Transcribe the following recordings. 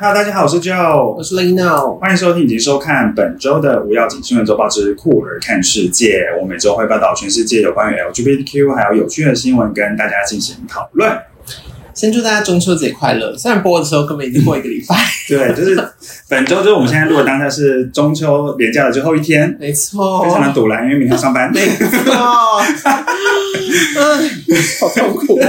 Hello，大家好，我是 Joe，我是 Lino，欢迎收听以及收看本周的无要紧新闻周报之酷儿看世界。我每周会报道全世界有关于 LGBTQ 还有有趣的新闻，跟大家进行讨论。先祝大家中秋节快乐！虽然播的时候根本已经过一个礼拜，对，就是本周就是我们现在录的当下是中秋连假的最后一天，没错，非常的堵然，因为明天要上班。没错，嗯，好痛苦。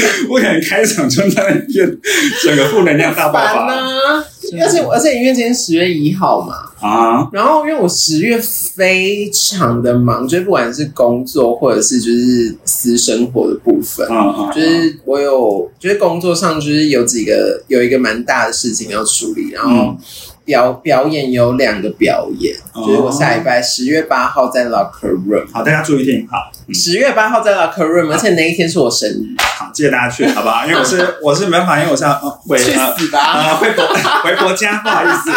不可能开场就那一片，整个负能量大爆发。而且而且因为今天十月一号嘛，啊，然后因为我十月非常的忙，就是不管是工作或者是就是私生活的部分，嗯嗯，就是我有，就是工作上就是有几个有一个蛮大的事情要处理，然后表表演有两个表演，就是我下礼拜十月八号在 Locker Room，好，大家注意听，好，十月八号在 Locker Room，而且那一天是我生日，好，记得大家去，好不好？因为我是我是没办法，因为我是要回去死吧，啊，回国回国家，不好意思，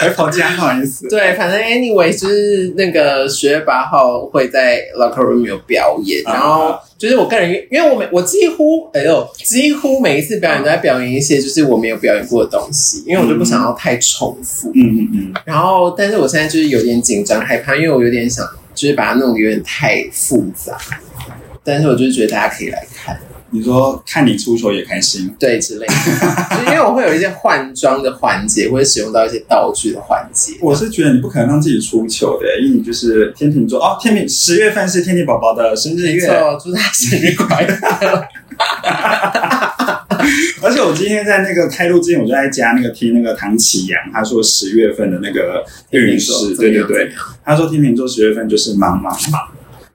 回婆家，不好意思。对，反正 anyway 就是那个十月八号会在 Locker Room 有表演，然后就是我个人，因为我每我几乎哎呦，几乎每一次表演都在表演一些就是我没有表演过的东西，因为我就不想要太重复。嗯嗯嗯。然后，但是我现在就是有点紧张害怕，因为我有点想就是把它弄得有点太复杂，但是我就是觉得大家可以来看。你说看你出糗也开心，对之类的，就因为我会有一些换装的环节，会使用到一些道具的环节。我是觉得你不可能让自己出糗的，因为你就是天秤座哦。天秤十月份是天秤宝宝的生日月，祝他生日快乐。而且我今天在那个开录之前，我就在家那个听那个唐启阳，他说十月份的那个运势，对对对，他说天秤座十月份就是忙忙忙。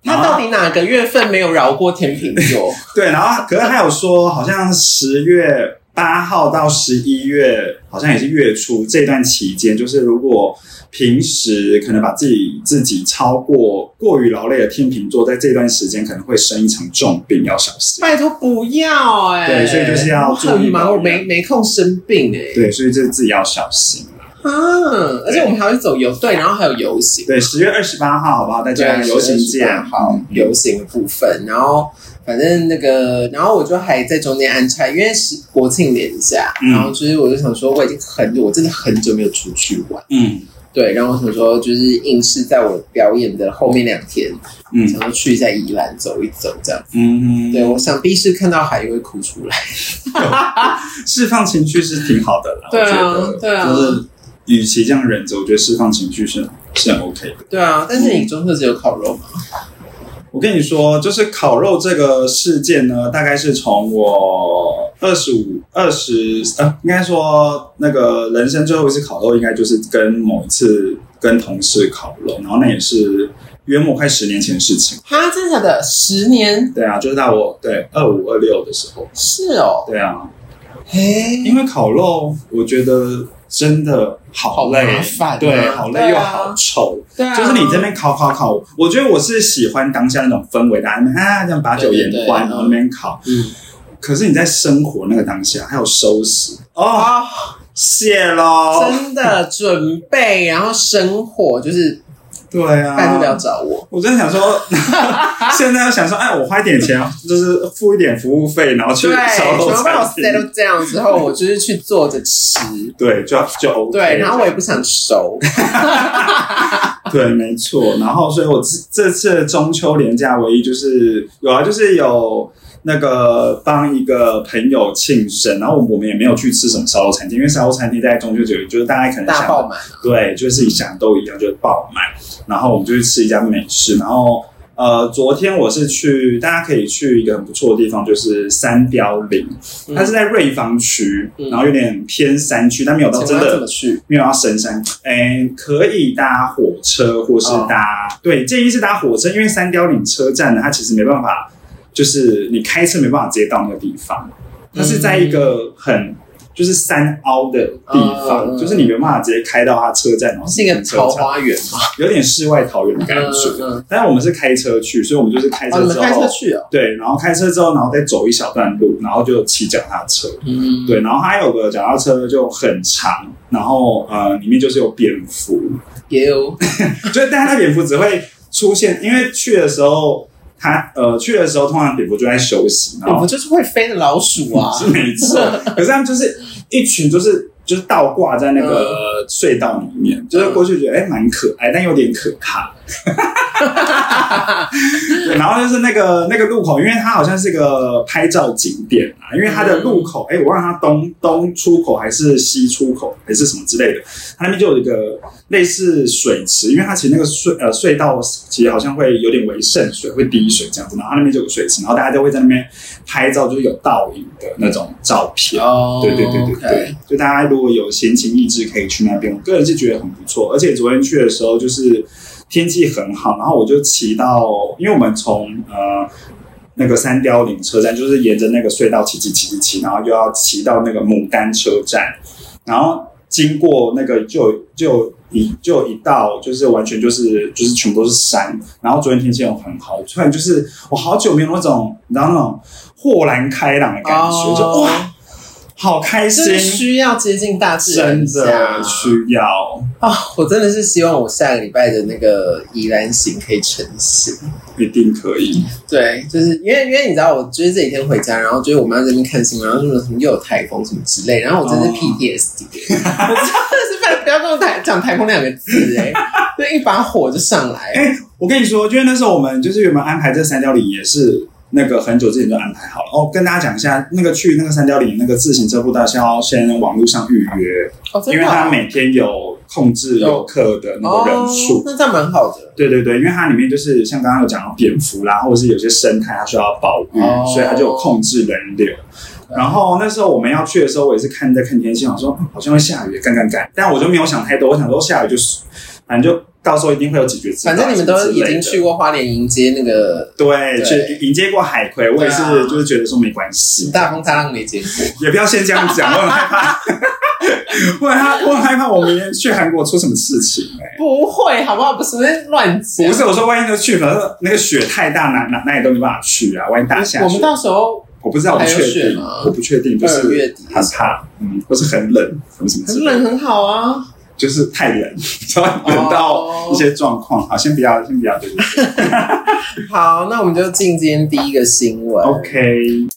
他到底哪个月份没有饶过天秤座？对，然后可是他有说，好像十月八号到十一月，好像也是月初这段期间，就是如果平时可能把自己自己超过过于劳累的天秤座，在这段时间可能会生一场重病，要小心。拜托不要哎！对，所以就是要很忙，我没没空生病哎。对，所以这自己要小心。啊！而且我们还会走游对，然后还有游行。对，十月二十八号，好不好？大家游行见。好，游行的部分，然后反正那个，然后我就还在中间安插，因为是国庆连假，然后就是我就想说，我已经很久，我真的很久没有出去玩。嗯，对，然后我想说，就是硬是在我表演的后面两天，嗯，想要去一下宜兰走一走，这样。嗯，对，我想必是看到海会哭出来，释放情绪是挺好的啦。对啊，对啊，就是。与其这样忍着，我觉得释放情绪是是很 OK 的。对啊，但是你中秋只有烤肉吗？我跟你说，就是烤肉这个事件呢，大概是从我二十五、二十呃，应该说那个人生最后一次烤肉，应该就是跟某一次跟同事烤肉，然后那也是约莫快十年前的事情。哈，真的的？十年？对啊，就是在我对二五二六的时候。是哦。对啊。嘿，因为烤肉，我觉得。真的好累，对，好累又好丑，对，就是你这边烤烤烤，我觉得我是喜欢当下那种氛围，大家啊这样把酒言欢，然后那边烤，嗯，可是你在生活那个当下还有收拾哦，谢喽，真的准备，然后生火就是。对啊，拜托不要找我。我真的想说，现在要想说，哎，我花一点钱，就是付一点服务费，然后去烧肉餐厅。都这样之后，我就是去坐着吃。对，就就 OK。对，然后我也不想收。对，没错。然后，所以我这这次中秋连假唯一就是有啊，就是有。那个帮一个朋友庆生，然后我们也没有去吃什么烧肉餐厅，因为烧肉餐厅在中秋节就是大家可能大爆满，对，就是想都一样，就是爆满。然后我们就去吃一家美式，然后呃，昨天我是去，大家可以去一个很不错的地方，就是三雕岭，它是在瑞芳区，然后有点偏山区，但没有到真的去，没有到深山。哎，可以搭火车或是搭，对，建议是搭火车，因为三雕岭车站呢，它其实没办法。就是你开车没办法直接到那个地方，它是在一个很就是山凹的地方，就是你没办法直接开到它车站，然后是一个桃花源嘛，有点世外桃源的感觉。但是我们是开车去，所以我们就是开车之后，开车去哦，对，然后开车之后，然后再走一小段路，然后就骑脚踏车，嗯，对，然后它有个脚踏车就很长，然后呃，里面就是有蝙蝠，也有，就是但它蝙蝠只会出现，因为去的时候。他呃去的时候，通常蝙蝠就在休息，蝙蝠就是会飞的老鼠啊，是没错。可是他们就是一群就是就是倒挂在那个隧道里面，就是过去觉得哎蛮可爱，但有点可怕。对，然后就是那个那个路口，因为它好像是个拍照景点啊，因为它的路口，哎、我忘了它东东出口还是西出口还是什么之类的，它那边就有一个类似水池，因为它其实那个隧呃隧道其实好像会有点为渗水，会滴水这样子，然后它那边就有水池，然后大家都会在那边拍照，就是有倒影的那种照片。哦对对对对对，就大家如果有闲情逸致，可以去那边。我个人是觉得很不错，而且昨天去的时候就是天气很好，然后我就骑到，因为我们从呃那个三貂岭车站，就是沿着那个隧道骑骑骑骑骑，然后就要骑到那个牡丹车站，然后经过那个就就一就一道就是完全就是就是全部都是山，然后昨天天气又很好，突然就是我好久没有那种你知道那种豁然开朗的感觉，就哇。好开心就是，需要接近大自然真的需要。啊！我真的是希望我下个礼拜的那个宜兰行可以成行。一定可以。对，就是因为因为你知道，我就是这几天回家，然后就是我妈在那边看新闻，然后说什么又有台风什么之类，然后我真是哦 PTSD，、我 真的是不要不要跟我台讲台风两个字哎、就一把火就上来。哎、我跟你说，就是那时候我们就是原本安排这三角岭也是那个很久之前就安排好了。哦，跟大家讲一下，那个去那个三角岭那个自行车步道是要先网络上预约，因为它每天有控制游客的那个人数。哦，那这样蛮好的。对对对，因为它里面就是像刚刚有讲到蝙蝠啦，或者是有些生态它需要保育，哦所以它就有控制人流。然后那时候我们要去的时候，我也是看在看天气，想说嗯好像会下雨，干干干。但我就没有想太多，我想说下雨就是，反正就到时候一定会有解决之道反正你们都已经去过花莲迎接那个对，对去迎接过海葵，我也是就是觉得说没关系，大风大浪没见过。也不要先这样讲，我很害怕，我很害我很害怕我明天去韩国出什么事情哎、不会，好不好？不是乱讲。不是，我说万一就去，可是那个雪太大，哪哪哪里都没办法去啊！万一打下雪，我们到时候我不知道，我不确定，我不确定，就是月底很怕，嗯，或是很冷，或什么之很类的冷，很好啊。就是太冷，稍微冷到一些状况。好，先不要，先不要，对对对 好，那我们就进今天第一个新闻。，OK，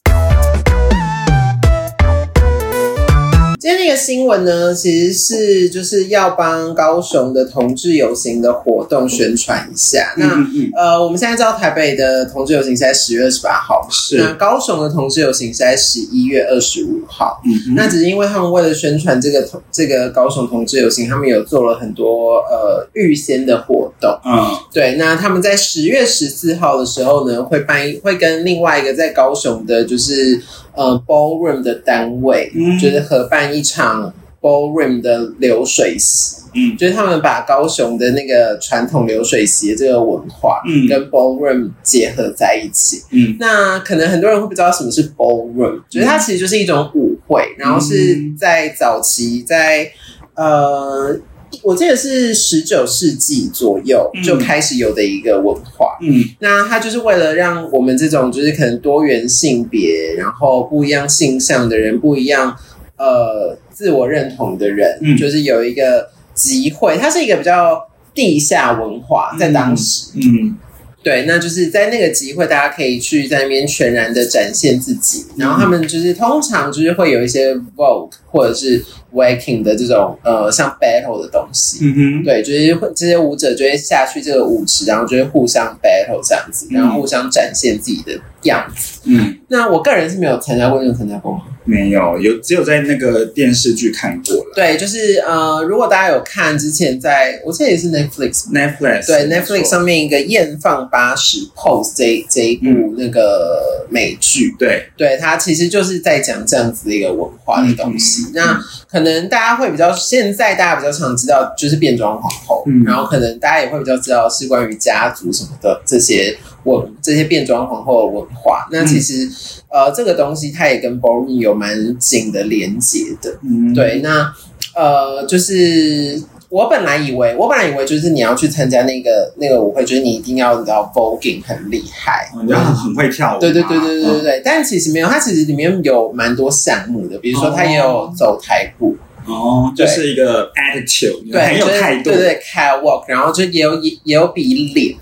今天那个新闻呢，其实是就是要帮高雄的同志游行的活动宣传一下。那、嗯嗯呃，我们现在知道台北的同志游行是在十月二十八号，是那高雄的同志游行是在十一月二十五号。嗯嗯，那只是因为他们为了宣传这个同这个高雄同志游行，他们有做了很多呃预先的活动。嗯对，那他们在十月十四号的时候呢，会办会跟另外一个在高雄的，就是呃 ballroom 的单位，嗯就是合办一场 ballroom 的流水席，嗯。就是他们把高雄的那个传统流水席的这个文化，嗯。跟 ballroom 结合在一起。嗯。那可能很多人会不知道什么是 ballroom，就是它其实就是一种舞会，然后是在早期在呃。我记得是十九世纪左右嗯。就开始有的一个文化，嗯。那它就是为了让我们这种就是可能多元性别，然后不一样性向的人，不一样呃自我认同的人，嗯。就是有一个集会，它是一个比较地下文化，在当时，嗯。对，那就是在那个集会，大家可以去在那边全然的展现自己，嗯。然后他们就是通常就是会有一些 Vogue 或者是 Waking 的这种呃像 battle 的东西，嗯哼，对，就是会这些舞者就会下去这个舞池，然后就会互相 battle 这样子，然后互相展现自己的样子。嗯，那我个人是没有参加过，你有参加过吗？没有，有只有在那个电视剧看过了对，就是呃，如果大家有看之前在，我记得也是 Netflix。，Netflix 对 Netflix 上面一个《艳放八十 Pose》这这一部嗯那个美剧，对，对它其实就是在讲这样子的一个文化的东西。嗯那可能大家会比较，现在大家比较常知道就是变装皇后，嗯然后可能大家也会比较知道是关于家族什么的这些文这些变装皇后的文化。那其实、呃这个东西它也跟 ballroom 有蛮紧的连接的。嗯，对，那呃就是。我本来以为，我本来以为就是你要去参加那个那个舞会，就是你一定要你知道 voguing 很厉害，哦，你要很很会跳舞嘛，对对对对对对但其实没有，它其实里面有蛮多项目的，比如说它也有走台步，哦，对就是一个 attitude，对，很有态度，对对 catwalk，然后就也有也也有比脸，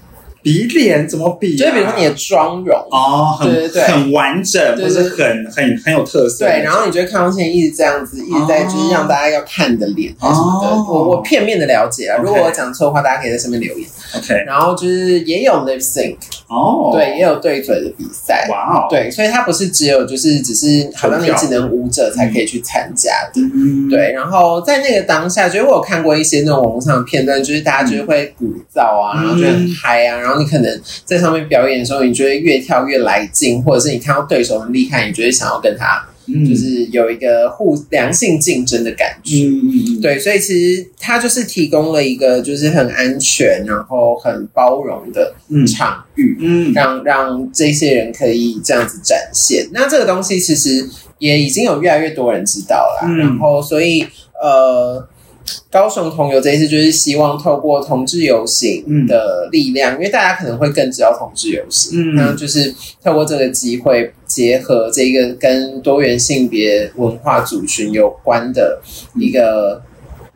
比脸怎么比、啊？就是比如说你的妆容。哦，很对对对很完整，对或是很很很有特色。对，然后你觉得康熙一直这样子，一直在就是让大家要看你的脸什么的，哦我我片面的了解啊。如果我讲错的话，大家可以在下面留言。OK，然后就是也有 lip sync，哦，对，也有对嘴的比赛。哇哦，，对，所以它不是只有就是只是好像你只能舞者才可以去参加的。嗯，对，然后在那个当下，就是我有看过一些那种网络上的片段，就是大家就是会鼓噪啊，嗯然后就很嗨啊，然后你可能在上面表演的时候，你觉得越跳越来劲，或者是你看到对手很厉害，你觉得想要跟他嗯就是有一个互良性竞争的感觉。嗯嗯嗯，对，所以其实它就是提供了一个就是很安全，然后很包容的嗯场域，嗯让让这些人可以这样子展现。那这个东西其实也已经有越来越多人知道了，嗯然后所以呃。高雄同游这一次就是希望透过同志游行的力量，因为大家可能会更知道同志游行，嗯。那就是透过这个机会，结合这个跟多元性别文化族群有关的一个、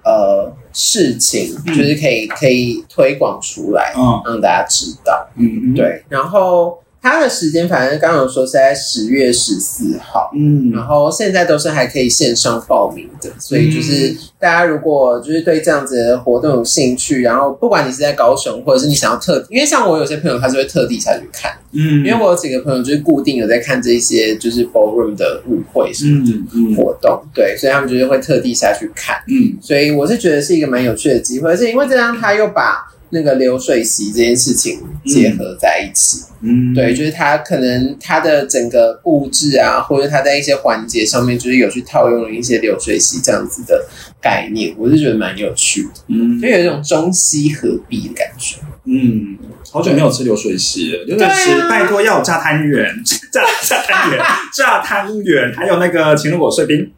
呃事情，嗯。就是可以可以推广出来，嗯。让大家知道。嗯，对，然后它的时间反正刚刚有说是在十月十四号。嗯。然后现在都是还可以线上报名的，所以就是大家如果就是对这样子的活动有兴趣，然后不管你是在高雄，或者是你想要特，因为像我有些朋友他是会特地下去看，嗯，因为我有几个朋友就是固定有在看这些就是 ballroom 的舞会什么的嗯活动，对，所以他们就是会特地下去看，嗯。所以我是觉得是一个蛮有趣的机会，而且因为这样他又把那个流水席这件事情结合在一起，嗯，对，就是他可能他的整个布置啊，或者他在一些环节上面，就是有去套用了一些流水席这样子的概念，我是觉得蛮有趣的，嗯。就有一种中西合璧的感觉。嗯，好久没有吃流水席了，流水席拜托要有炸汤圆，炸炸汤圆，炸汤圆，还有那个情人果碎冰，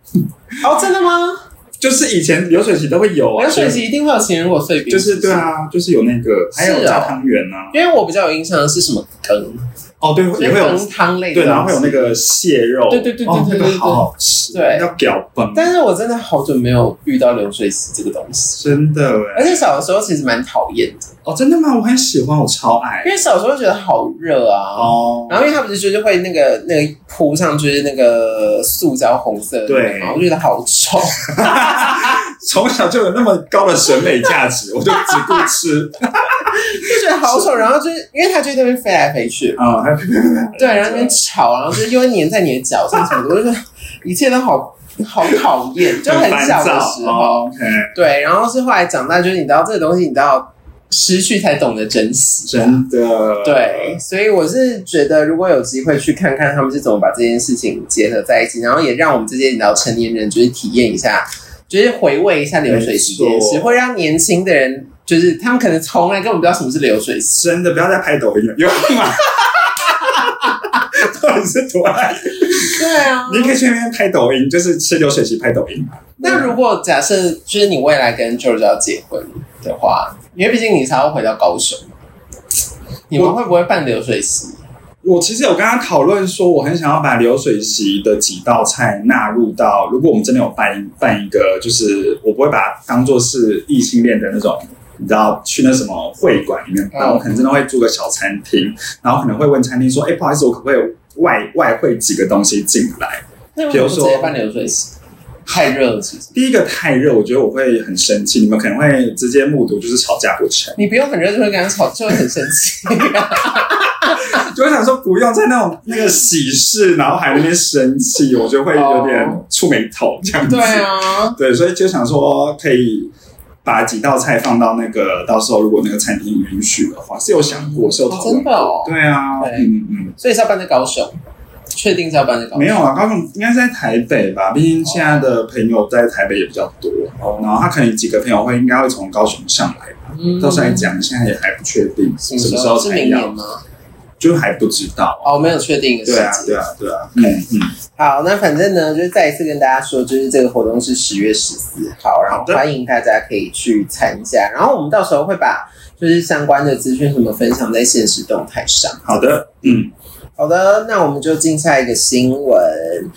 哦，真的吗？就是以前流水席都会有啊，流水席一定会有情人果碎冰，就是对啊，就是有那个，还有是哦炸汤圆啊，因为我比较有印象的是什么？羹，哦对，也会有汤类的对，然后会有那个蟹肉，对对对对哦对那个好好吃，对。要搅崩，但是我真的好久没有遇到流水席这个东西，真的哎，而且小的时候其实蛮讨厌的，哦真的吗？我很喜欢，我超爱。因为小时候觉得好热啊。哦，然后因为它不是就是会那个那个铺上就是那个塑胶红色对嘛，我觉得好臭。从小就有那么高的审美价值，我就只顾吃就觉得好丑，然后就是因为它就在那边飞来飞去，啊，还 对，然后那边吵，然后就是又会粘在你的脚上什么的，我就觉得一切都好好讨厌，就很小的时候。对，然后是后来长大，就是你知道这个东西，你知道失去才懂得珍惜。真的，对，所以我是觉得，如果有机会去看看他们是怎么把这件事情结合在一起，然后也让我们这些你知道成年人就是体验一下，就是回味一下流水席这件事，会让年轻的人就是他们可能从来根本不知道什么是流水席。真的不要再拍抖音了，有吗？到底是多爱？对啊你可以去那边拍抖音，就是吃流水席拍抖音。那如果假设就是你未来跟 George 要结婚的话，因为毕竟你才要回到高雄，你们会不会办流水席？我其实有跟他讨论说，我很想要把流水席的几道菜纳入到，如果我们真的有办办一个，就是我不会把它当做是异性恋的那种。你知道去那什么会馆里面办，嗯我可能真的会住个小餐厅，然后可能会问餐厅说：“哎、不好意思，我可不可以外外汇几个东西进来比如说什么直接办流水席？太热了，是不是？？”第一个太热，我觉得我会很生气，你们可能会直接目睹就是吵架不成。你不用很热就会跟他吵，就会很生气。就会想说不用在那种那个喜事，然后还在那边生气，我就会有点触眉头这样子。对啊，对，所以就想说可以把几道菜放到那个，到时候如果那个餐厅允许的话，是有想过，是有讨哦论过。真的哦。对啊，对嗯嗯，所以是要办在高雄，确定是要办在高雄？没有啊，高雄应该是在台北吧，毕竟现在的朋友在台北也比较多，哦然后他可能几个朋友会应该会从高雄上来吧。嗯到时候来讲，现在也还不确定什什么时候是才要，明年吗？就还不知道。哦，没有确定的时间。对啊，对啊，对啊，嗯嗯。好，那反正呢，就是再一次跟大家说，就是这个活动是十月十四号，然后欢迎大家可以去参加。然后我们到时候会把就是相关的资讯什么分享在现实动态上。好的，嗯，好的，那我们就进下一个新闻。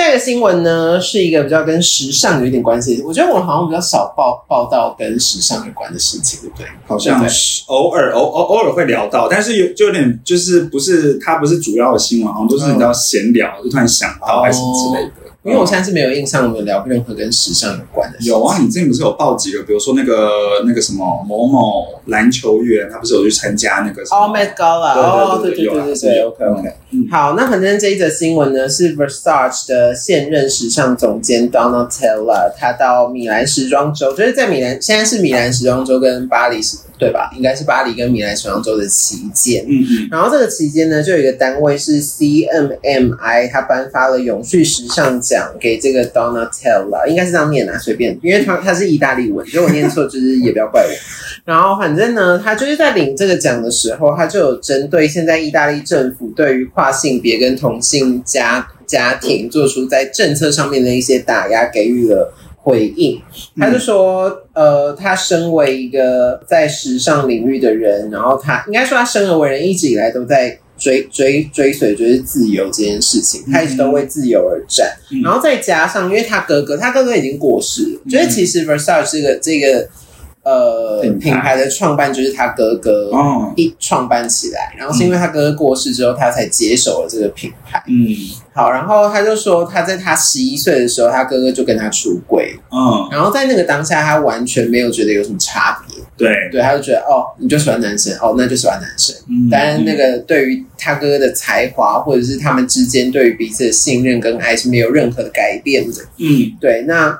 下下一个新闻呢，是一个比较跟时尚有一点关系。我觉得我好像比较少报报道跟时尚有关的事情，对不对？好像是偶尔偶偶偶尔会聊到，但是有就有点就是不是它不是主要的新闻，好像都是你知道闲聊，就突然想到还是之类的。因为我现在是没有印象，我们聊任何跟时尚有关的。有啊，你之前不是有报几个，比如说那个那个什么某某篮球员，他不是有去参加那个哦，Met Gala，哦，对对对对对，OK OK。好，那反正这一则新闻呢，是 Versace 的现任时尚总监 Donatella，他到米兰时装周，就是在米兰，现在是米兰时装周跟巴黎时。对吧？应该是巴黎跟米兰时装周的旗舰。嗯嗯。然后这个期间呢，就有一个单位是 CMMI，他颁发了永续时尚奖给这个 Donatella，应该是这样念啊，随便，因为他他是意大利文，如果念错就是也不要怪我。然后反正呢，他就是在领这个奖的时候，他就有针对现在意大利政府对于跨性别跟同性家家庭做出在政策上面的一些打压，给予了。回应，他就说，呃，他身为一个在时尚领域的人，然后他应该说他生而为人，一直以来都在追追追随就是自由这件事情，他一直都为自由而战。然后再加上，因为他哥哥，他哥哥已经过世了，觉得其实 Versace 这个这个。呃，品牌的创办就是他哥哥一创办起来，然后是因为他哥哥过世之后，他才接手了这个品牌。嗯，好，然后他就说他在他十一岁的时候，他哥哥就跟他出轨。嗯，然后在那个当下，他完全没有觉得有什么差别。对，对，他就觉得哦，你就喜欢男生，哦，那就喜欢男生。嗯，但是那个对于他哥哥的才华，或者是他们之间对于彼此的信任跟爱是没有任何的改变的。嗯，对，那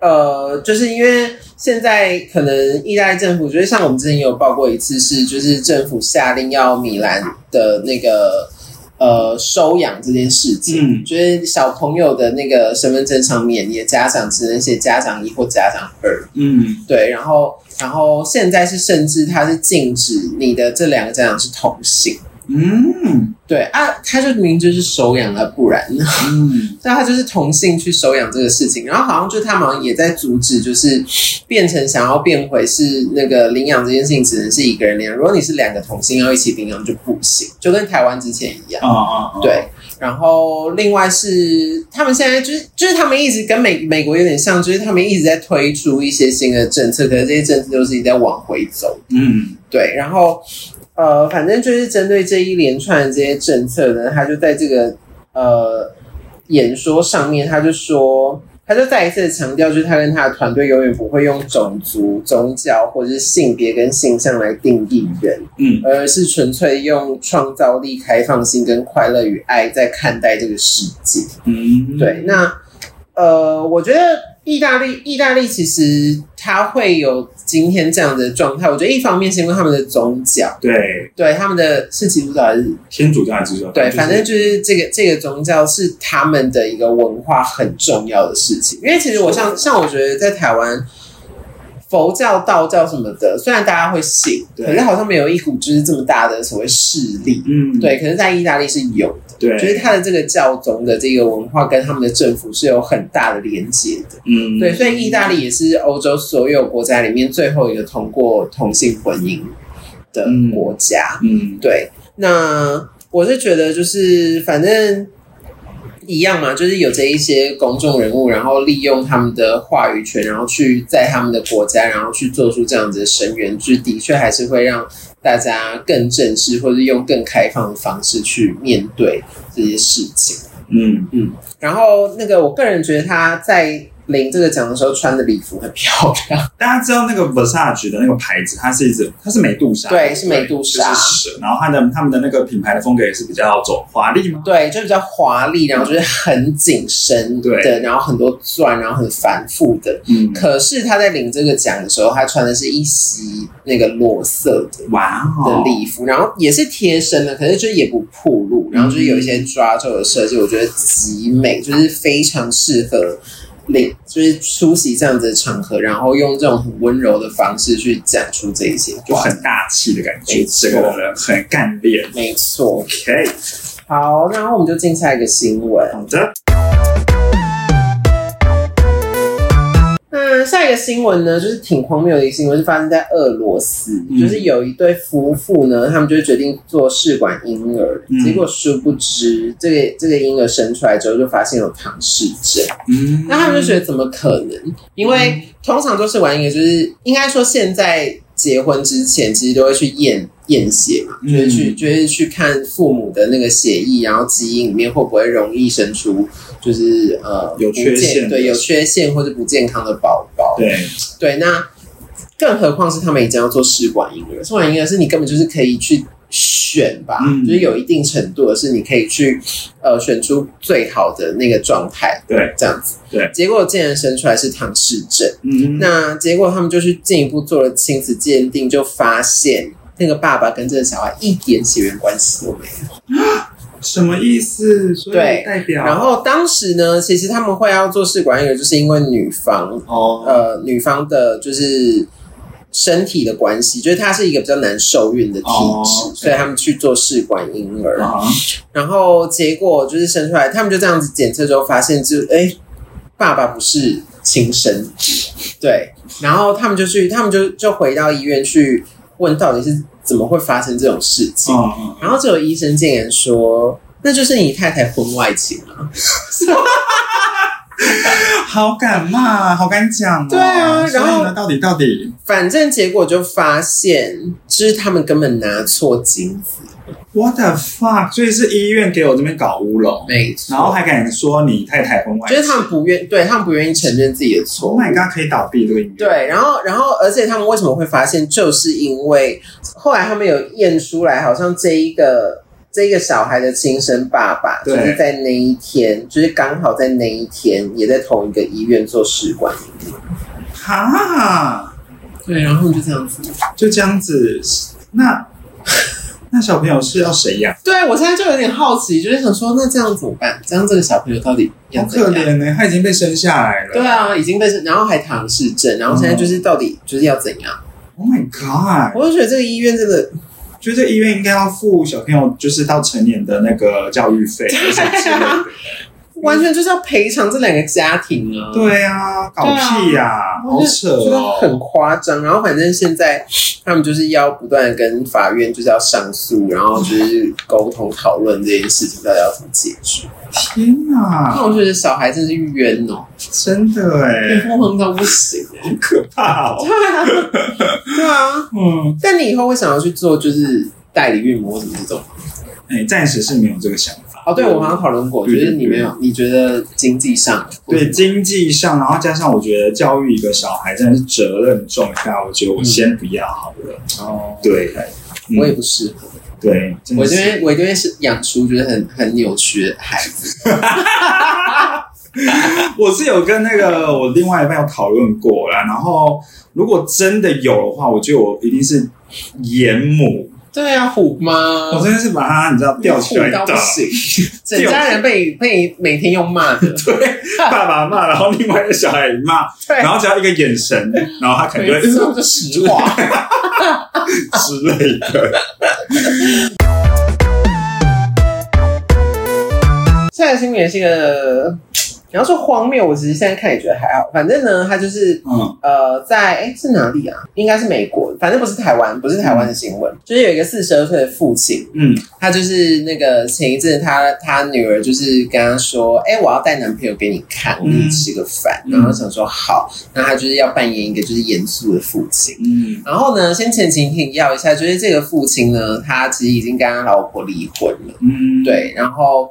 呃，就是因为。现在可能意大利政府，就是像我们之前有报过一次，是就是政府下令要米兰的那个呃收养这件事情，就是小朋友的那个身份证上面，你的家长只能写家长一或家长二。嗯，对，然后然后现在是甚至他是禁止你的这两个家长是同性。嗯，对啊，他就明知是收养了，不然呢？嗯，那 他就是同性去收养这个事情，然后好像就他们也在阻止，就是变成想要变回是那个领养这件事情只能是一个人领养，如果你是两个同性要一起领养就不行，就跟台湾之前一样。啊啊，对。然后另外是他们现在就是就是他们一直跟美美国有点像，就是他们一直在推出一些新的政策，可是这些政策都是一直在往回走。嗯，对，然后。呃，反正就是针对这一连串的这些政策呢，他就在这个呃演说上面，他就说，他就再一次强调，就是他跟他的团队永远不会用种族、宗教或者是性别跟性向来定义人，嗯，而是纯粹用创造力、开放性跟快乐与爱在看待这个世界。嗯，对，那呃，我觉得意大利，意大利其实它会有。今天这样的状态，我觉得一方面是因为他们的宗教，对对，他们的是基督教还是天主教还是基督教？对，反正就是这个这个宗教是他们的一个文化很重要的事情。因为其实我像像我觉得在台湾。佛教、道教什么的，虽然大家会信，可是好像没有一股就是这么大的所谓势力。嗯，对。可是，在意大利是有的，对，就是他的这个教宗的这个文化跟他们的政府是有很大的连接的。嗯，对。所以，意大利也是欧洲所有国家里面最后一个通过同性婚姻的国家。嗯，对。那我是觉得，就是反正。一样嘛，就是有着一些公众人物，然后利用他们的话语权，然后去在他们的国家，然后去做出这样子的声援，就的确还是会让大家更正式，或者用更开放的方式去面对这些事情。嗯嗯，然后那个我个人觉得他在。领这个奖的时候穿的礼服很漂亮。大家知道那个 Versace 的那个牌子，它是一只，它是美杜莎，对，是美杜莎蛇。然后它的他们的那个品牌的风格也是比较走华丽吗？对，就比较华丽，然后就是很紧身的，然后很多钻，然后很繁复的。嗯。可是他在领这个奖的时候，他穿的是一袭那个裸色的哇的礼服，然后也是贴身的，可是就也不暴露，然后就是有一些抓皱的设计，我觉得极美，就是非常适合。领就是出席这样子的场合，然后用这种很温柔的方式去讲出这一些，就很大气的感觉。这个人很干练，没错。OK，好，然后我们就进下一个新闻。好的。那下一个新闻呢，就是挺荒谬的一个新闻，是发生在俄罗斯，嗯。就是有一对夫妇呢，他们就决定做试管婴儿，嗯。结果殊不知这个这个婴儿生出来之后，就发现有唐氏症。嗯。那他们就觉得怎么可能？因为通常都是玩一个，就是应该说现在结婚之前，其实都会去验验血嘛，嗯。就是去就是去看父母的那个血液，然后基因里面会不会容易生出就是呃有缺陷对有缺陷或者不健康的宝宝。对，对，那更何况是他们已经要做试管婴儿，试管婴儿是你根本就是可以去选吧，嗯就是有一定程度的是你可以去呃选出最好的那个状态，对，这样子。对，结果竟然生出来是唐氏症，嗯，那结果他们就去进一步做了亲子鉴定，就发现那个爸爸跟这个小孩一点血缘关系都没有。什么意思？所以对代表，然后当时呢，其实他们会要做试管婴儿，就是因为女方哦，呃，女方的就是身体的关系，就是她是一个比较难受孕的体质，所以他们去做试管婴儿。啊，然后结果就是生出来，他们就这样子检测之后发现就，哎，爸爸不是亲生，对。然后他们就去，他们就就回到医院去问到底是怎么会发生这种事情。嗯，然后就有医生竟然说，那就是你太太婚外情啊。好敢骂，好敢讲哦。对啊然后呢，到底到底反正结果就发现，就是他们根本拿错金子，，what the fuck？所以是医院给我这边搞乌龙，没错。然后还敢说你太太婚外，就是他们不愿，对他们不愿意承认自己的错 Oh my god，可以倒闭这个医院？对，然后，然后，而且他们为什么会发现，就是因为后来他们有验出来，好像这一个这一个小孩的亲生爸爸，就是在那一天，就是刚好在那一天，也在同一个医院做试管婴儿。哈，对，然后就这样子。就这样子，那那小朋友是要谁养？对我现在就有点好奇，就是想说，那这样怎么办？这样这个小朋友到底要好怎样？可怜呢，他已经被生下来了。对啊，已经被然后还唐氏症，然后现在就是到底就是要怎样？，Oh my god，我就觉得这个医院真的觉得这医院应该要付小朋友就是到成年的那个教育费或什么之类的。完全就是要赔偿这两个家庭啊。对啊，搞屁呀、好扯哦很哦！夸张。然后反正现在他们就是要不断的跟法院就是要上诉，然后就是沟通讨论这件事情到底要怎么解决。天啊，那我觉得小孩真是冤哦，真的哎，疯狂到不行哎。好可怕哦！对啊，对啊。嗯，但你以后会想要去做就是代理孕母什么这种吗？哎，暂时是没有这个想法。哦，对，我好像讨论过，对就是你没有，你觉得经济上对经济上，然后加上我觉得教育一个小孩真的是责任重大，我觉得我先不要好了。哦，对，嗯我也不适合。对，真的我这边我这边是养出觉得很很扭曲的孩子。我是有跟那个我另外一半有讨论过啦，然后如果真的有的话，我觉得我一定是严母，对啊，虎妈，我真的是把他你知道吊起来的虎到不，行，整家人被被每天用骂的。对，爸爸骂，然后另外一个小孩也骂，然后只要一个眼神，然后他可能就会没错，就实话。之类的。下一个新闻也是一个，你要说荒谬，我其实现在看也觉得还好。反正呢，他就是嗯呃，在哎是哪里啊？应该是美国，反正不是台湾，不是台湾的新闻，就是有一个四十二岁的父亲，嗯他就是那个前一阵他他女儿就是跟他说，哎、我要带男朋友给你看，你吃个饭，嗯然后想说好，那他就是要扮演一个就是严肃的父亲。嗯然后呢，先前情提要一下，就是这个父亲呢，他其实已经跟他老婆离婚了。嗯，对，然后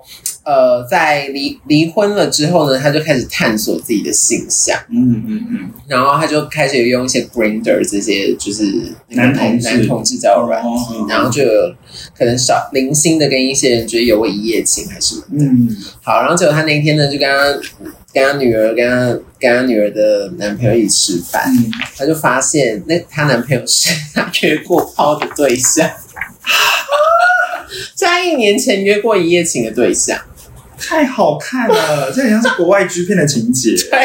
呃，在离离婚了之后呢，他就开始探索自己的性向，嗯嗯嗯，然后他就开始用一些 Grinder 这些就是男同男同志交友软体，哦然后就有可能少零星的跟一些人觉得有过一夜情还是什么的。嗯。好，然后结果他那一天呢，就跟他跟他女儿跟他跟他女儿的男朋友一起吃饭，嗯，他就发现那她男朋友是他约过炮的对象。在一年前约过一夜情的对象，太好看了，这很像是国外剧片的情节。对，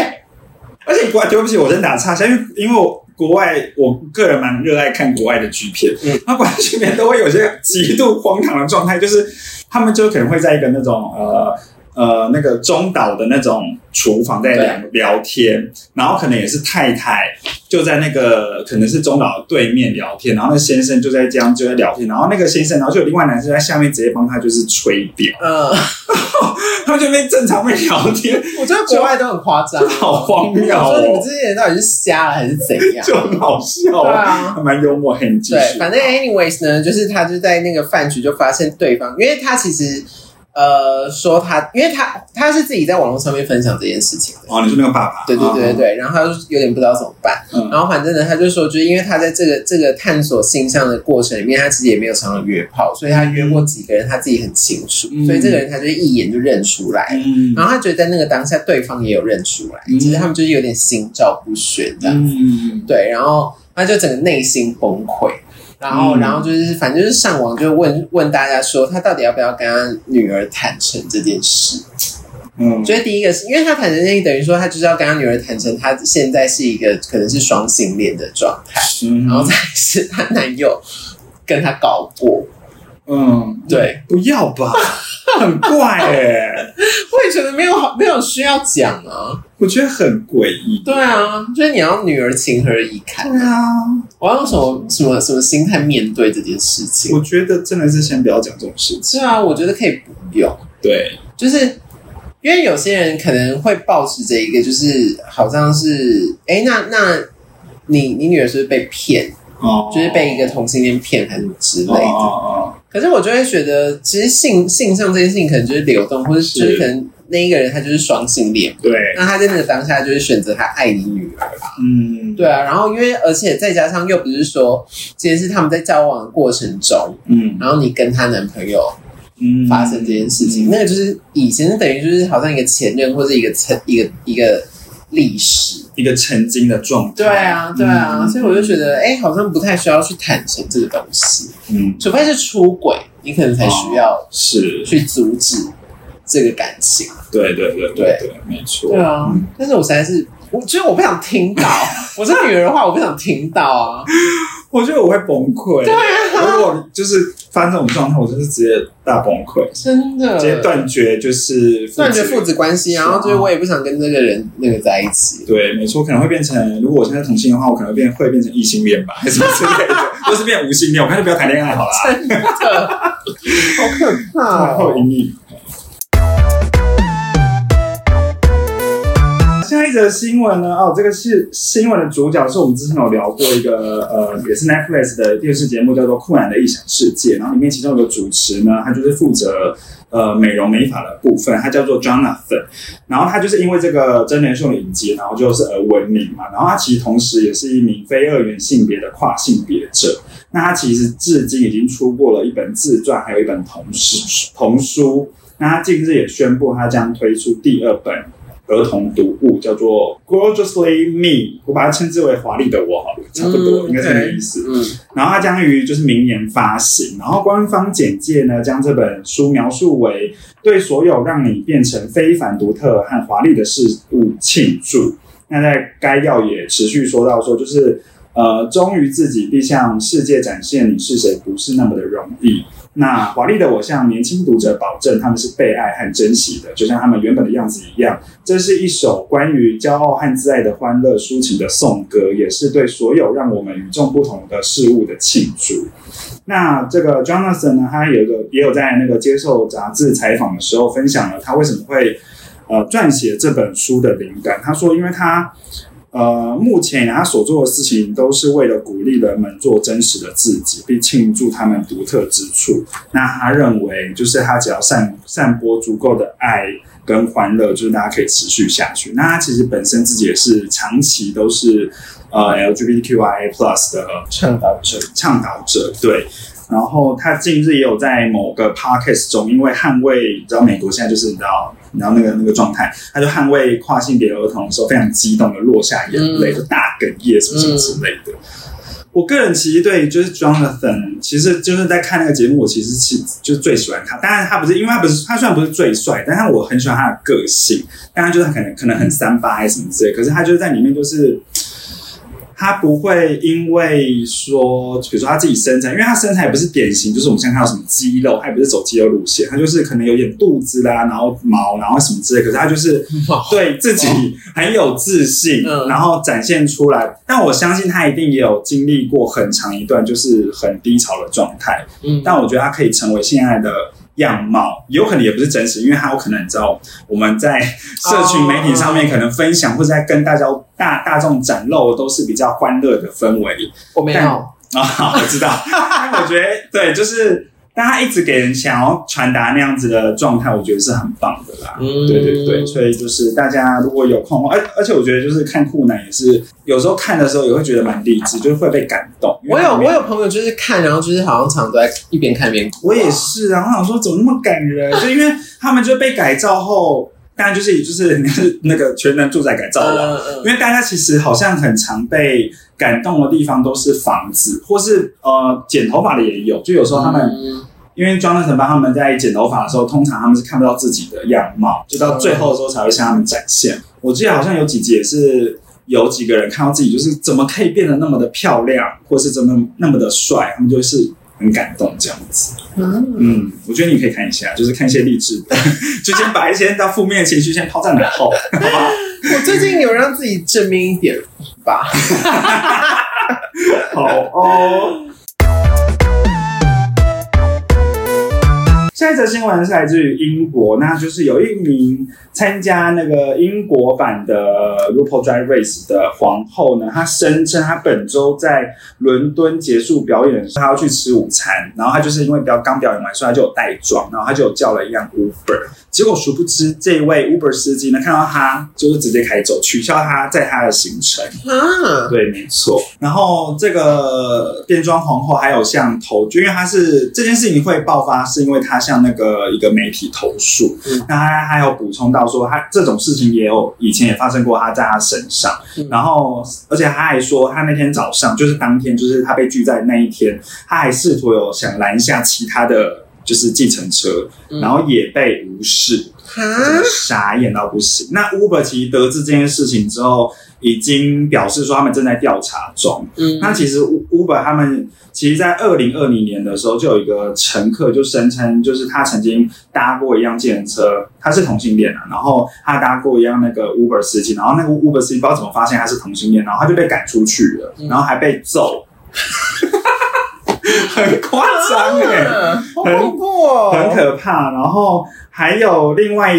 而且国外，对不起，我先打岔一下，因为因为我国外，我个人蛮热爱看国外的剧片，嗯。那国外剧片都会有些极度荒唐的状态，就是他们就可能会在一个那种呃呃那个中岛的那种厨房在聊聊天，然后可能也是太太就在那个可能是中岛的对面聊天，然后那先生就在这样就在聊天，然后那个先生，然后就有另外男生在下面直接帮他就是吹表，嗯，他们就被正常被聊天，我觉得国外都很夸张，好荒谬说你们哦，这些人到底是瞎了还是怎样？就很好笑对啊。还蛮幽默，很继对，续。反正 anyways 呢，就是他就在那个饭局就发现对方，因为他其实呃说他，因为他他是自己在网络上面分享这件事情的。哦，你说那个爸爸？对对对对对，然后他就有点不知道怎么办，嗯然后反正呢，他就说，就是因为他在这个这个探索性向的过程里面，他其实也没有常常约炮，所以他约过几个人，他自己很清楚，嗯所以这个人他就一眼就认出来，嗯然后他觉得在那个当下，对方也有认出来，嗯只是他们就是有点心照不宣这样子，嗯对，然后他就整个内心崩溃。然后，嗯。然后就是，反正就是上网就问问大家说，他到底要不要跟他女儿坦诚这件事？嗯。所以第一个是因为他坦诚这件事，等于说他就是要跟他女儿坦诚，他现在是一个可能是双性恋的状态，嗯。然后再是她男友跟他搞过，嗯，对，不要吧，很怪哎，我也觉得没有好没有需要讲啊，我觉得很诡异。对啊，就是你要女儿情何以堪？对啊，我要用什么什么什么心态面对这件事情？我觉得真的是先不要讲这种事情。是啊，我觉得可以不用，对，就是因为有些人可能会抱持着一个，就是好像是，哎，那那你你女儿是不是被骗？哦就是被一个同性恋骗还是什么之类哦的。哦可是我就会觉得，其实性性向这件事情可能就是流动，或者是就是可能那一个人他就是双性恋，哦，对，那他在那个当下就是选择他爱你女儿。吧。嗯，对啊，然后因为而且再加上又不是说，其实是他们在交往的过程中，嗯。然后你跟她男朋友嗯。发生这件事情，那个就是以前等于就是好像一个前任或者一个曾一个一个历史。一个曾经的状态。对啊，对啊，嗯所以我就觉得，哎、好像不太需要去坦诚这个东西，嗯，除非是出轨，你可能才需要是，去阻止这个感情。对对对对对，没错。对啊嗯，但是我实在是，我觉得我不想听到，我是女人的话，我不想听到啊。我觉得我会崩溃。对啊，如果就是发生这种状态，我就是直接大崩溃，真的，直接断绝，就是断绝父子关系，然后就是我也不想跟这个人那个在一起。对，没错，可能会变成，如果我现在同性的话，我可能会变会变成异性恋吧，还是什么之类的，或是变无性恋，我干脆不要谈恋爱好啦，真的，好可怕哦！会有阴影。下一则新闻呢？哦，这个是新闻的主角是我们之前有聊过一个呃，也是 Netflix 的电视节目，叫做《酷男的异想世界》。然后里面其中有个主持呢，他就是负责呃美容美发的部分，他叫做 Jonathan。然后他就是因为这个真人秀的影集，然后就是而闻名嘛。然后他其实同时也是一名非二元性别的跨性别者。那他其实至今已经出过了一本自传，还有一本童书童书。那他近日也宣布，他将推出第二本儿童读物，叫做《Gorgeously Me》，我把它称之为“华丽的我”好了，差不多、嗯应该是这个意思。嗯，然后它将于就是明年发行，然后官方简介呢将这本书描述为对所有让你变成非凡、独特和华丽的事物庆祝。那在该要也持续说到说，就是呃，忠于自己并向世界展现你是谁，不是那么的容易。那华丽的我向年轻读者保证，他们是被爱和珍惜的，就像他们原本的样子一样。这是一首关于骄傲和自爱的欢乐抒情的颂歌，也是对所有让我们与众不同的事物的庆祝。那这个 Jonathan 呢，他有个也有在那个接受杂志采访的时候分享了他为什么会呃撰写这本书的灵感。他说，因为他呃目前他所做的事情都是为了鼓励人们做真实的自己，并庆祝他们独特之处。那他认为，就是他只要散散播足够的爱跟欢乐，就是大家可以持续下去。那他其实本身自己也是长期都是呃 LGBTQIA plus 的倡导者，倡导者，对。然后他近日也有在某个 podcast 中，因为捍卫，你知道美国现在就是你知道，你知道那个那个状态，他就捍卫跨性别儿童的时候，非常激动的落下眼泪，嗯就大哽咽什么什么之类的。我个人其实对就是 Jonathan，其实就是在看那个节目，我其实其就是最喜欢他。当然他不是，因为他不是他虽然不是最帅，但是我很喜欢他的个性。但他就是他可能可能很三八还是什么之类，可是他就是在里面就是他不会因为说，比如说他自己身材，因为他身材也不是典型，就是我们现在看到什么肌肉，他也不是走肌肉路线，他就是可能有点肚子啦，然后毛，然后什么之类，可是他就是 对自己很有自信，嗯然后展现出来。但我相信他一定也有经历过很长一段就是很低潮的状态，嗯，但我觉得他可以成为现在的样貌，有可能也不是真实，因为他有可能你知道我们在社群媒体上面哦可能分享或者在跟大家大大众展露都是比较欢乐的氛围我没有。啊，我知道，但我觉得对，就是但他一直给人想要传达那样子的状态，我觉得是很棒的啦。嗯对对对，所以就是大家如果有空，而而且我觉得就是看酷男也是有时候看的时候也会觉得蛮励志，就是会被感动。我有我有朋友就是看，然后就是好像常常都在一边看一边哭啊。我也是啊，我想说怎么那么感人？就因为他们就被改造后，当然就是就是那个全能住宅改造了。嗯因为大家其实好像很常被感动的地方都是房子，或是呃剪头发的也有。就有时候他们、嗯因为 Jonathan 帮他们在剪头发的时候，通常他们是看不到自己的样貌，就到最后的时候才会向他们展现。我记得好像有几集也是有几个人看到自己就是怎么可以变得那么的漂亮，或是怎么那么的帅，他们就是很感动这样子。嗯嗯，我觉得你可以看一下，就是看一些励志的，就先把一些到负面的情绪先抛在脑后，好不好？我最近有让自己正面一点吧。好哦。下一则新闻是来自于英国，那就是有一名参加那个英国版的 RuPaul Drag Race 的皇后呢，她声称她本周在伦敦结束表演的时候，她要去吃午餐，然后她就是因为表刚表演完，所以她就有带妆，然后她就有叫了一辆 Uber，结果殊不知这位 Uber 司机呢，看到她就是直接开走，取消她在她的行程。啊，对，没错。然后这个变装皇后还有像头，就因为她是这件事情会爆发，是因为她向那个一个媒体投诉。嗯那他还有补充到说，他这种事情也有以前也发生过，他在他身上。嗯然后，而且他还说，他那天早上就是当天，就是他被拒在那一天，他还试图有想拦下其他的就是计程车，嗯然后也被无视。哈傻眼到不行。那 Uber 其实得知这件事情之后，已经表示说他们正在调查中。嗯那其实 Uber 他们其实，在二零二零年的时候，就有一个乘客就声称，就是他曾经搭过一辆计程车，他是同性恋啊，然后他搭过一辆那个 Uber 司机，然后那个 Uber 司机不知道怎么发现他是同性恋，然后他就被赶出去了，嗯然后还被揍。很夸张哎、啊好恐怖哦，很可怕。然后还有另外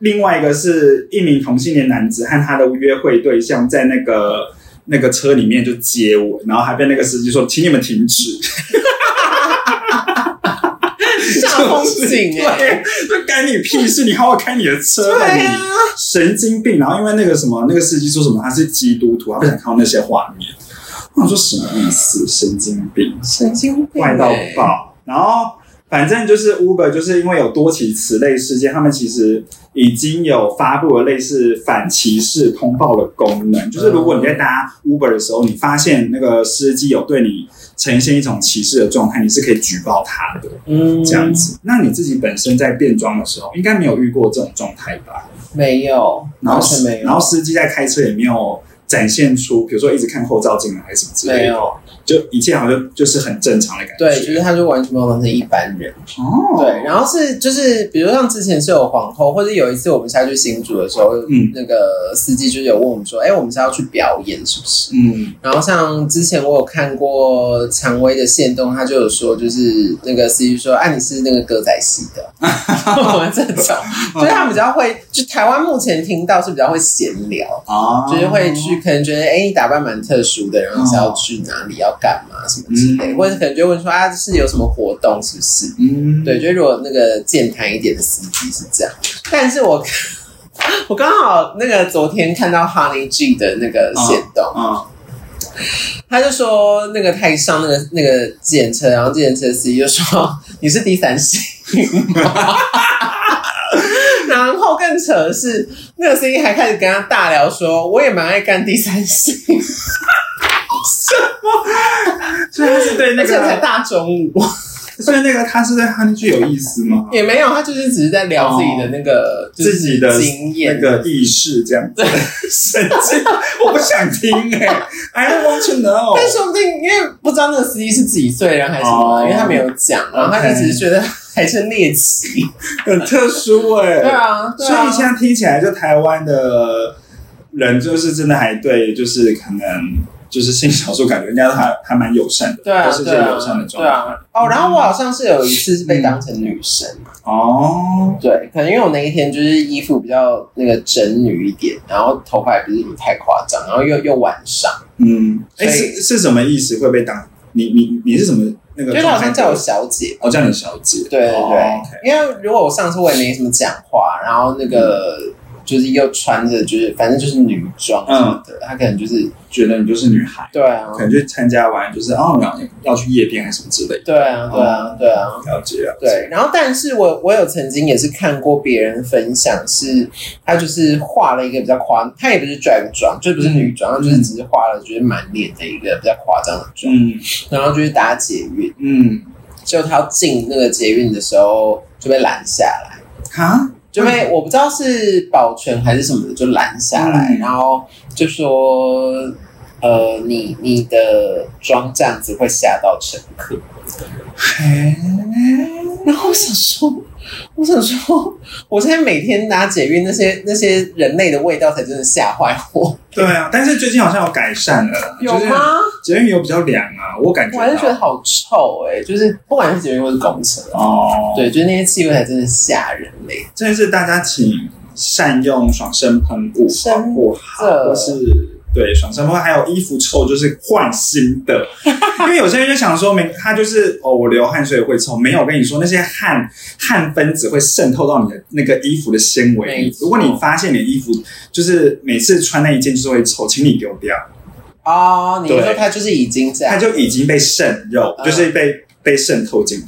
另外一个是一名同性恋男子和他的约会对象在那个那个车里面就接吻，然后还被那个司机说：“请你们停止。煞风景哎，对，就干你屁事！你好好开你的车吧，你神经病！然后因为那个什么，那个司机说什么他是基督徒，他不想看到那些画面。我想说什么意思？神经病！神经病坏到哎爆。然后反正就是 Uber，就是因为有多起此类事件，他们其实已经有发布了类似反歧视通报的功能。就是如果你在搭 Uber 的时候，你发现那个司机有对你呈现一种歧视的状态，你是可以举报他的嗯这样子。那你自己本身在变装的时候，应该没有遇过这种状态吧？没有，然后没有，然后司机在开车也没有展现出，比如说一直看后照镜啊，还是什么之类的，就一切好像就是很正常的感觉。对，就是他就完全没有当成一般人。哦，对，然后是就是，比如像之前是有皇后，或者有一次我们下去新竹的时候，嗯那个司机就有问我们说，哎，我们是要去表演是不是？嗯，然后像之前我有看过蔷薇的线动，他就有说，就是那个司机说，啊，你是那个歌仔戏的，我们这种，就是他们比较会，就台湾目前听到是比较会闲聊，啊就是会去可能觉得，哎，你打扮蛮特殊的，然后是要去哪里，要干嘛什么之类，嗯。或者可能就问说，啊，是有什么活动是不是？嗯，对，就如果那个健谈一点的司机是这样，但是我 我刚好那个昨天看到 Honey G 的那个线动，啊，他就说那个太上那个那个自行车，然后自行车司机就说 你是第三性，然后更扯的是，那个司机还开始跟他大聊说，我也蛮爱干第三性，所以他是对那而且才个，大中午，所以那个他是对哈尼剧有意思吗？也没有，他就是只是在聊自己的那个、就是自己的经验。那个意识这样。子，神经，我不想听哎、I don't want to know。但说不定因为不知道那个司机是几岁人还是什么，哦。因为他没有讲，然后他 OK 就只是觉得还是猎奇。很特殊哎、对啊，对所啊以现在听起来，就台湾的人就是真的还对，就是可能就是性少数，感觉人家都还还蛮友善的，对啊，都是一些对啊友善的状对态。啊。哦，然后我好像是有一次是被当成女生，哦，对，可能因为我那一天就是衣服比较那个整女一点，然后头发也不是太夸张，然后又又晚上，嗯，哎、是是什么意思？会被当你你你是什么那个就是他状态？好像叫我小姐。哦，叫你小姐，对对对，因为如果我上次我也没什么讲话，然后那个就是又穿着就是反正就是女装什么的，他可能就是觉得你就是女孩，对啊。可能就参加完就是哦，要要去夜店还是什么之类的，对啊对啊对啊。了解了解。对，然后但是我我有曾经也是看过别人分享，是他就是画了一个比较夸，他也不是 drag 妆，就不是女装，他就是只是画了就是满脸的一个比较夸张的妆，嗯。然后就是搭捷运，嗯，就他要进那个捷运的时候就被拦下来，哈，就被我不知道是保存还是什么的就拦下来，嗯。然后就说呃你你的妆这样子会吓到乘客，嘿然后我想说，我想说，我现在每天拿捷运，那些那些人类的味道才真的吓坏我。对啊，但是最近好像有改善了，有吗？捷运有比较凉啊，我感觉我还是觉得好臭哎、就是不管是捷运或是公车，哦，对，就是那些气味才真的吓人嘞。真的是大家请善用爽身喷雾，真的保护好，或是对爽。身喷雾，还有衣服臭就是换新的，因为有些人就想说，没他就是哦，我流汗所以会臭，没有，我跟你说那些汗汗分子会渗透到你的那个衣服的纤维。如果你发现你的衣服就是每次穿那一件就是会臭，请你丢掉，哦，你说对。它就是已经这它，就已经被渗肉，嗯。就是被被渗透进去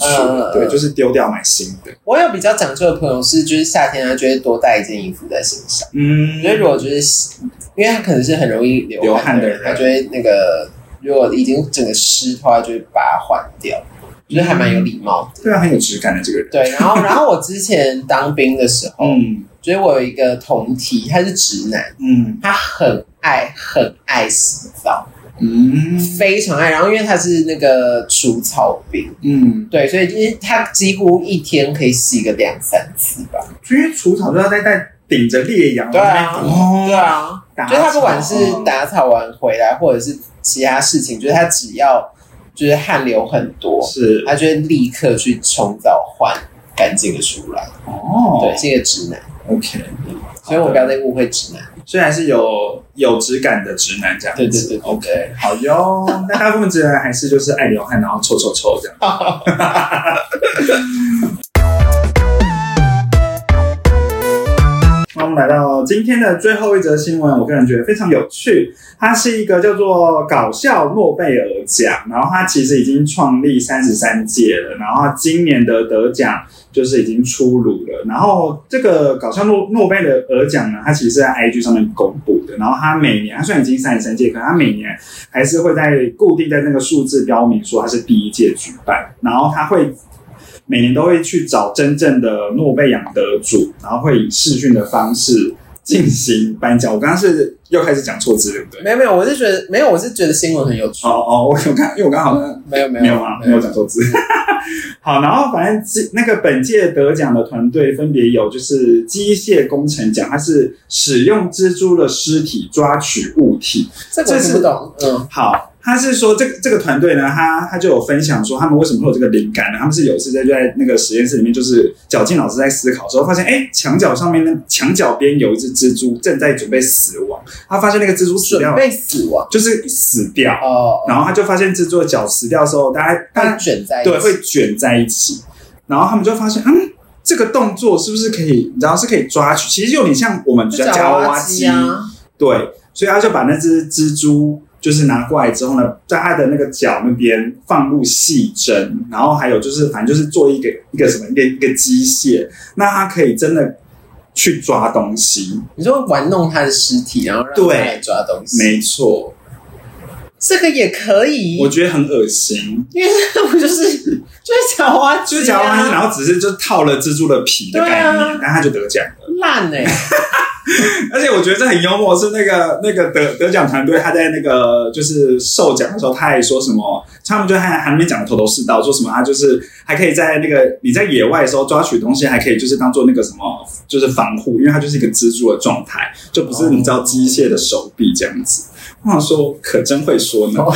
对，就是丢掉买新的，我有比较讲究的朋友是，就是夏天他就会多带一件衣服在身上。嗯。我觉得如果就是因为他可能是很容易流流汗的人，汗的人。他就会那个如果已经整个湿的话，就会把它换掉，就是还蛮有礼貌的。对啊，很有质感的这个人，对，然后然后我之前当兵的时候，嗯。就是我有一个同体，他是直男，嗯。他很爱很爱洗澡，嗯。非常爱。然后因为他是那个除草兵，嗯，对，所以就是他几乎一天可以洗个两三次吧。因为除草就要在在顶着烈阳，对啊，哦，对，啊，打就是他不管是打草完回来，或者是其他事情，就是他只要就是汗流很多，是。他就会立刻去冲澡换干净的出来。哦，对，是一个直男，，OK，所以我不要再误会直男。虽然是有有质感的直男这样子，对对对对，OK，好哟。那大部分直男还是就是爱流汗，然后臭臭臭这样。那我们来到今天的最后一则新闻，我个人觉得非常有趣。它是一个叫做搞笑诺贝尔奖，然后它其实已经创立三十三届了，然后今年的得奖就是已经出炉了。然后这个搞笑诺诺贝尔奖呢，它其实是在 IG 上面公布的。然后它每年，它虽然已经三十三届，可它每年还是会在固定在那个数字标明说它是第一届举办，然后它会。每年都会去找真正的诺贝尔奖得主，然后会以视讯的方式进行颁奖。我刚刚是又开始讲错字，对不对？没有没有，我是觉得没有，我是觉得新闻很有趣。哦哦，我有看，因为我刚好像没有没有没有啊，没有讲错字。好，然后反正这那个本届得奖的团队分别有就是机械工程奖，它是使用蜘蛛的尸体抓取物体。这个我听不懂。嗯，好，他是说这个这个团队呢，他他就有分享说他们为什么会有这个灵感呢？他们是有一次在就在那个实验室里面，就是绞尽脑汁在思考的时候，发现哎，墙角上面那墙角边有一只蜘蛛正在准备死亡，他发现那个蜘蛛死掉，准备死亡就是死掉，哦，然后他就发现蜘蛛的脚死掉的时候，大家大会家卷在一起。对会卷在一起，然后他们就发现，嗯，这个动作是不是可以，你知道是可以抓取，其实有点像我们就比较夹娃娃机机啊，对，所以他就把那只蜘蛛就是拿过来之后呢，在它的那个脚那边放入细针，然后还有就是反正就是做一个一个什么一个一个机械，那它可以真的去抓东西。你说玩弄他的尸体，然后让他对来抓东西，没错，这个也可以，我觉得很恶心。因为这不就是 就是假花、啊，就是夹娃娃机，然后只是就套了蜘蛛的皮的概念啊念，但他就得奖了。烂哎、而且我觉得这很幽默，是那个那个得得奖团队他在那个就是授奖的时候，他还说什么，他们就还还没讲的头头是道，说什么他就是还可以在那个你在野外的时候抓取东西，还可以就是当做那个什么就是防护，因为它就是一个蜘蛛的状态，就不是你知道机械的手臂这样子。我 想说，可真会说呢。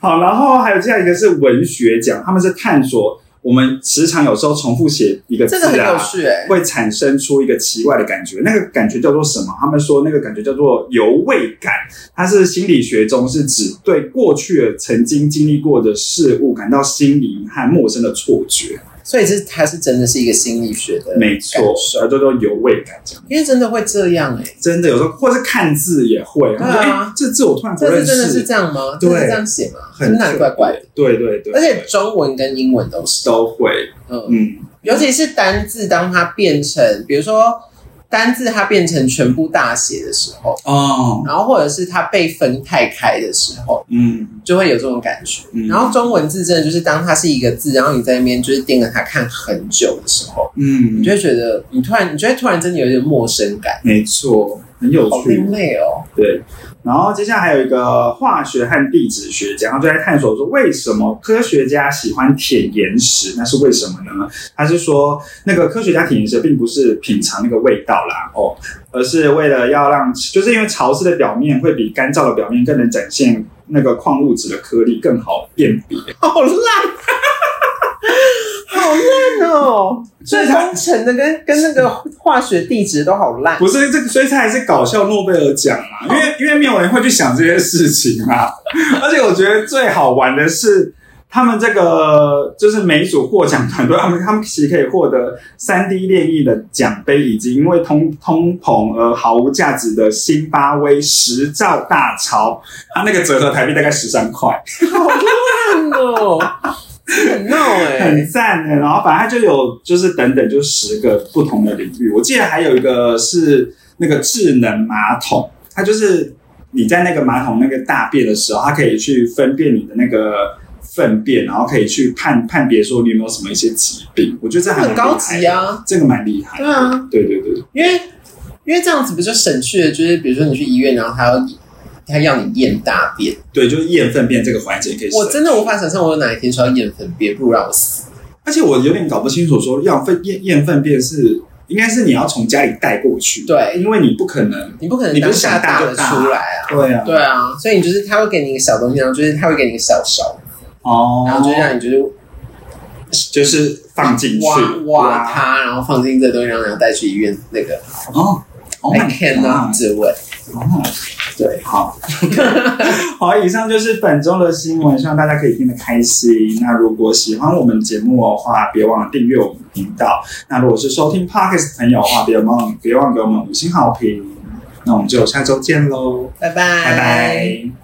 好，然后还有下一个是文学奖，他们是探索我们时常有时候重复写一个字啊，会产生出一个奇怪的感觉，那个感觉叫做什么？他们说那个感觉叫做犹未感，它是心理学中是指对过去的曾经经历过的事物感到心灵和陌生的错觉。所以这它是真的是一个心理学的没错感，受。它叫做有味感，这样。因为真的会这样哎、真的有时候或是看字也会，对啊。这字我突然不认识。是真的是识，这样吗？对真的这样写吗？很是哪里怪怪的？对对对，而且中文跟英文都是，都会，嗯，嗯，尤其是单字，当它变成，比如说单字它变成全部大写的时候，哦，然后或者是它被分太开的时候，嗯。就会有这种感觉。嗯。然后中文字真的就是当它是一个字，然后你在那边就是盯着它看很久的时候，嗯。你，就会觉得你突然，你觉得突然真的有点陌生感，没错，很有趣。好另，类哦。对，然后接下来还有一个化学和地质学家，他就在探索说为什么科学家喜欢舔岩石，那是为什么呢？他是说那个科学家舔岩石并不是品尝那个味道啦，哦，而是为了要让，就是因为潮湿的表面会比干燥的表面更能展现那个矿物质的颗粒更好辨别。好烂，好烂哦！所以工程的跟跟那个化学地质都好烂。不是这个，所以它还是搞笑诺贝尔奖嘛，因为因为没有人会去想这些事情啊。而且我觉得最好玩的是，他们这个就是每一组获奖团队，他们他们其实可以获得三 D 炼艺的奖杯，以及因为通通膨而毫无价值的辛巴威十兆大钞，它那个折合台币大概十三块。好烂哦，很闹哎、很赞的。然后反正它就有就是等等就十个不同的领域，我记得还有一个是那个智能马桶，它就是你在那个马桶那个大便的时候，它可以去分辨你的那个。粪便，然后可以去判判别说你有没有什么一些疾病，我觉得这很高级，啊，这个蛮厉害。对啊，对对对，因为因为这样子不就省去了，就是比如说你去医院，然后还要他要你验大便，对，就是验粪便这个环节可以。我真的无法想象我有哪一天需要验粪便，不如让我死。而且我有点搞不清楚，说要粪验验粪便是应该是你要从家里带过去，对因为你不可能，你不可能你不是下大的想大就出来啊。对啊，对啊，所以你就是他会给你一个小东西，然后就是他会给你一个小勺，哦，然后就让你就是就是放进去挖挖它，然后放进这东西，然后带去医院那个。哦。Oh I cannot god！do it。哦，对，好，好，以上就是本周的新闻，希望大家可以听得开心。那如果喜欢我们节目的话，别忘了订阅我们频道。那如果是收听 Podcast 的朋友的话，别忘别忘给我们五星好评。那我们就下周见喽，拜拜，拜拜。